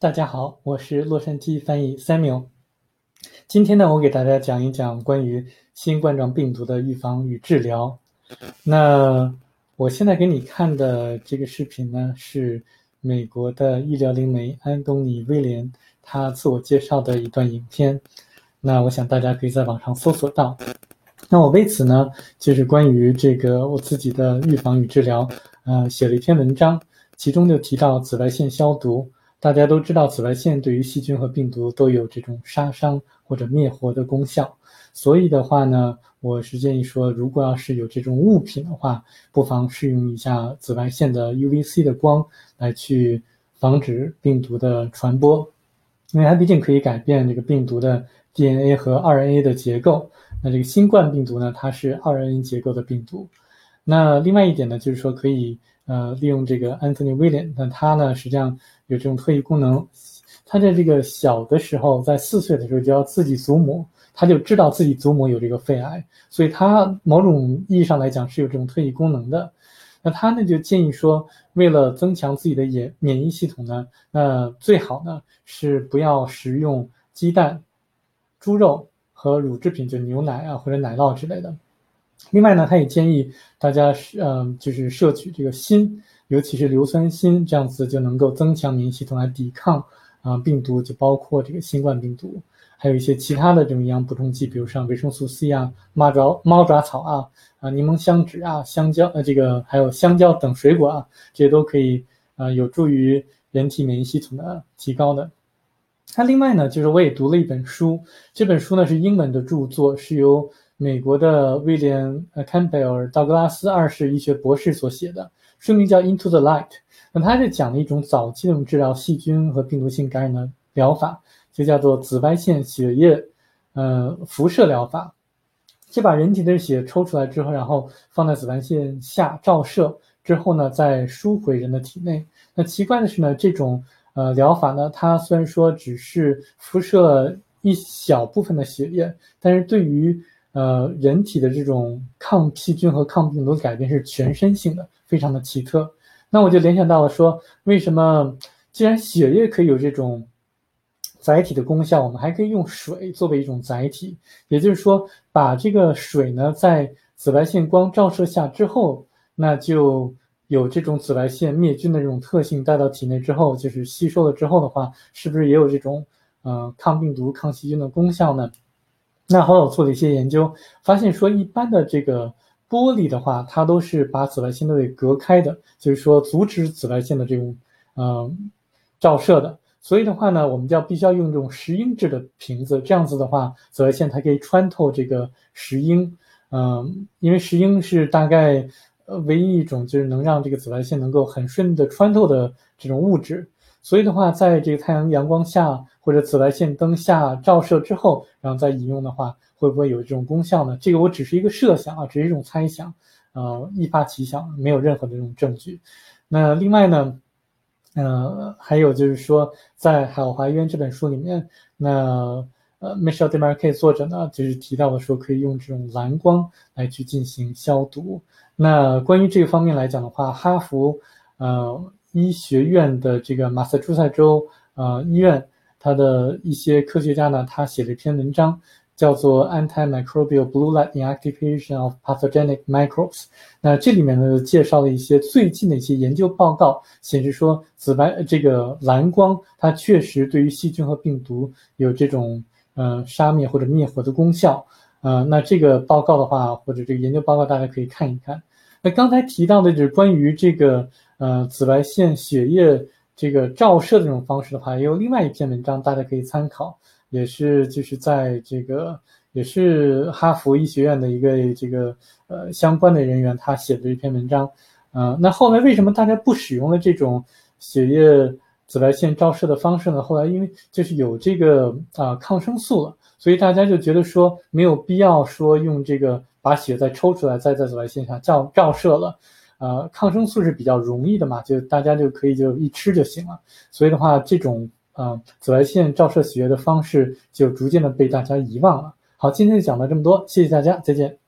大家好，我是洛杉矶翻译 Samuel。今天呢，我给大家讲一讲关于新冠状病毒的预防与治疗。那我现在给你看的这个视频呢，是美国的医疗灵媒安东尼威廉他自我介绍的一段影片。那我想大家可以在网上搜索到。那我为此呢，就是关于这个我自己的预防与治疗，呃，写了一篇文章，其中就提到紫外线消毒。大家都知道，紫外线对于细菌和病毒都有这种杀伤或者灭活的功效。所以的话呢，我是建议说，如果要是有这种物品的话，不妨试用一下紫外线的 UVC 的光来去防止病毒的传播，因为它毕竟可以改变这个病毒的 DNA 和 RNA 的结构。那这个新冠病毒呢，它是 RNA 结构的病毒。那另外一点呢，就是说可以。呃，利用这个 Anthony William，那他呢实际上有这种特异功能，他在这个小的时候，在四岁的时候就要自己祖母，他就知道自己祖母有这个肺癌，所以他某种意义上来讲是有这种特异功能的。那他呢就建议说，为了增强自己的免免疫系统呢，那最好呢是不要食用鸡蛋、猪肉和乳制品，就牛奶啊或者奶酪之类的。另外呢，他也建议大家是嗯，就是摄取这个锌，尤其是硫酸锌，这样子就能够增强免疫系统来抵抗啊病毒，就包括这个新冠病毒，还有一些其他的这种营养补充剂，比如像维生素 C 啊、猫爪猫爪草啊、啊柠檬香脂啊、香蕉呃这个还有香蕉等水果啊，这些都可以啊有助于人体免疫系统的提高的。那另外呢，就是我也读了一本书，这本书呢是英文的著作，是由。美国的威廉呃坎贝尔道格拉斯二世医学博士所写的书名叫《Into the Light》，那他是讲了一种早期的治疗细菌和病毒性感染的疗法，就叫做紫外线血液呃辐射疗法，就把人体的血抽出来之后，然后放在紫外线下照射之后呢，再输回人的体内。那奇怪的是呢，这种呃疗法呢，它虽然说只是辐射一小部分的血液，但是对于呃，人体的这种抗细菌和抗病毒改变是全身性的，非常的奇特。那我就联想到了说，为什么既然血液可以有这种载体的功效，我们还可以用水作为一种载体？也就是说，把这个水呢，在紫外线光照射下之后，那就有这种紫外线灭菌的这种特性，带到体内之后，就是吸收了之后的话，是不是也有这种呃抗病毒、抗细菌的功效呢？那后来我做了一些研究，发现说一般的这个玻璃的话，它都是把紫外线都给隔开的，就是说阻止紫外线的这种嗯照射的。所以的话呢，我们就要必须要用这种石英制的瓶子，这样子的话，紫外线它可以穿透这个石英，嗯，因为石英是大概呃唯一一种就是能让这个紫外线能够很顺利的穿透的这种物质。所以的话，在这个太阳阳光下或者紫外线灯下照射之后，然后再饮用的话，会不会有这种功效呢？这个我只是一个设想啊，只是一种猜想，呃，一发奇想，没有任何的这种证据。那另外呢，呃，还有就是说，在《海华医院》这本书里面，那呃，Michelle Demarque 作者呢，就是提到了说，可以用这种蓝光来去进行消毒。那关于这个方面来讲的话，哈佛，呃。医学院的这个马萨诸塞州呃医院，他的一些科学家呢，他写了一篇文章，叫做 Antimicrobial Blue Light Inactivation of Pathogenic Microbes。那这里面呢，介绍了一些最近的一些研究报告，显示说紫外这个蓝光，它确实对于细菌和病毒有这种呃杀灭或者灭活的功效。呃，那这个报告的话，或者这个研究报告，大家可以看一看。那刚才提到的就是关于这个。呃，紫外线血液这个照射这种方式的话，也有另外一篇文章，大家可以参考，也是就是在这个也是哈佛医学院的一个这个呃相关的人员他写的一篇文章。呃，那后来为什么大家不使用了这种血液紫外线照射的方式呢？后来因为就是有这个啊抗生素了，所以大家就觉得说没有必要说用这个把血再抽出来再在紫外线下照照射了。呃，抗生素是比较容易的嘛，就大家就可以就一吃就行了。所以的话，这种呃紫外线照射血液的方式就逐渐的被大家遗忘了。好，今天就讲到这么多，谢谢大家，再见。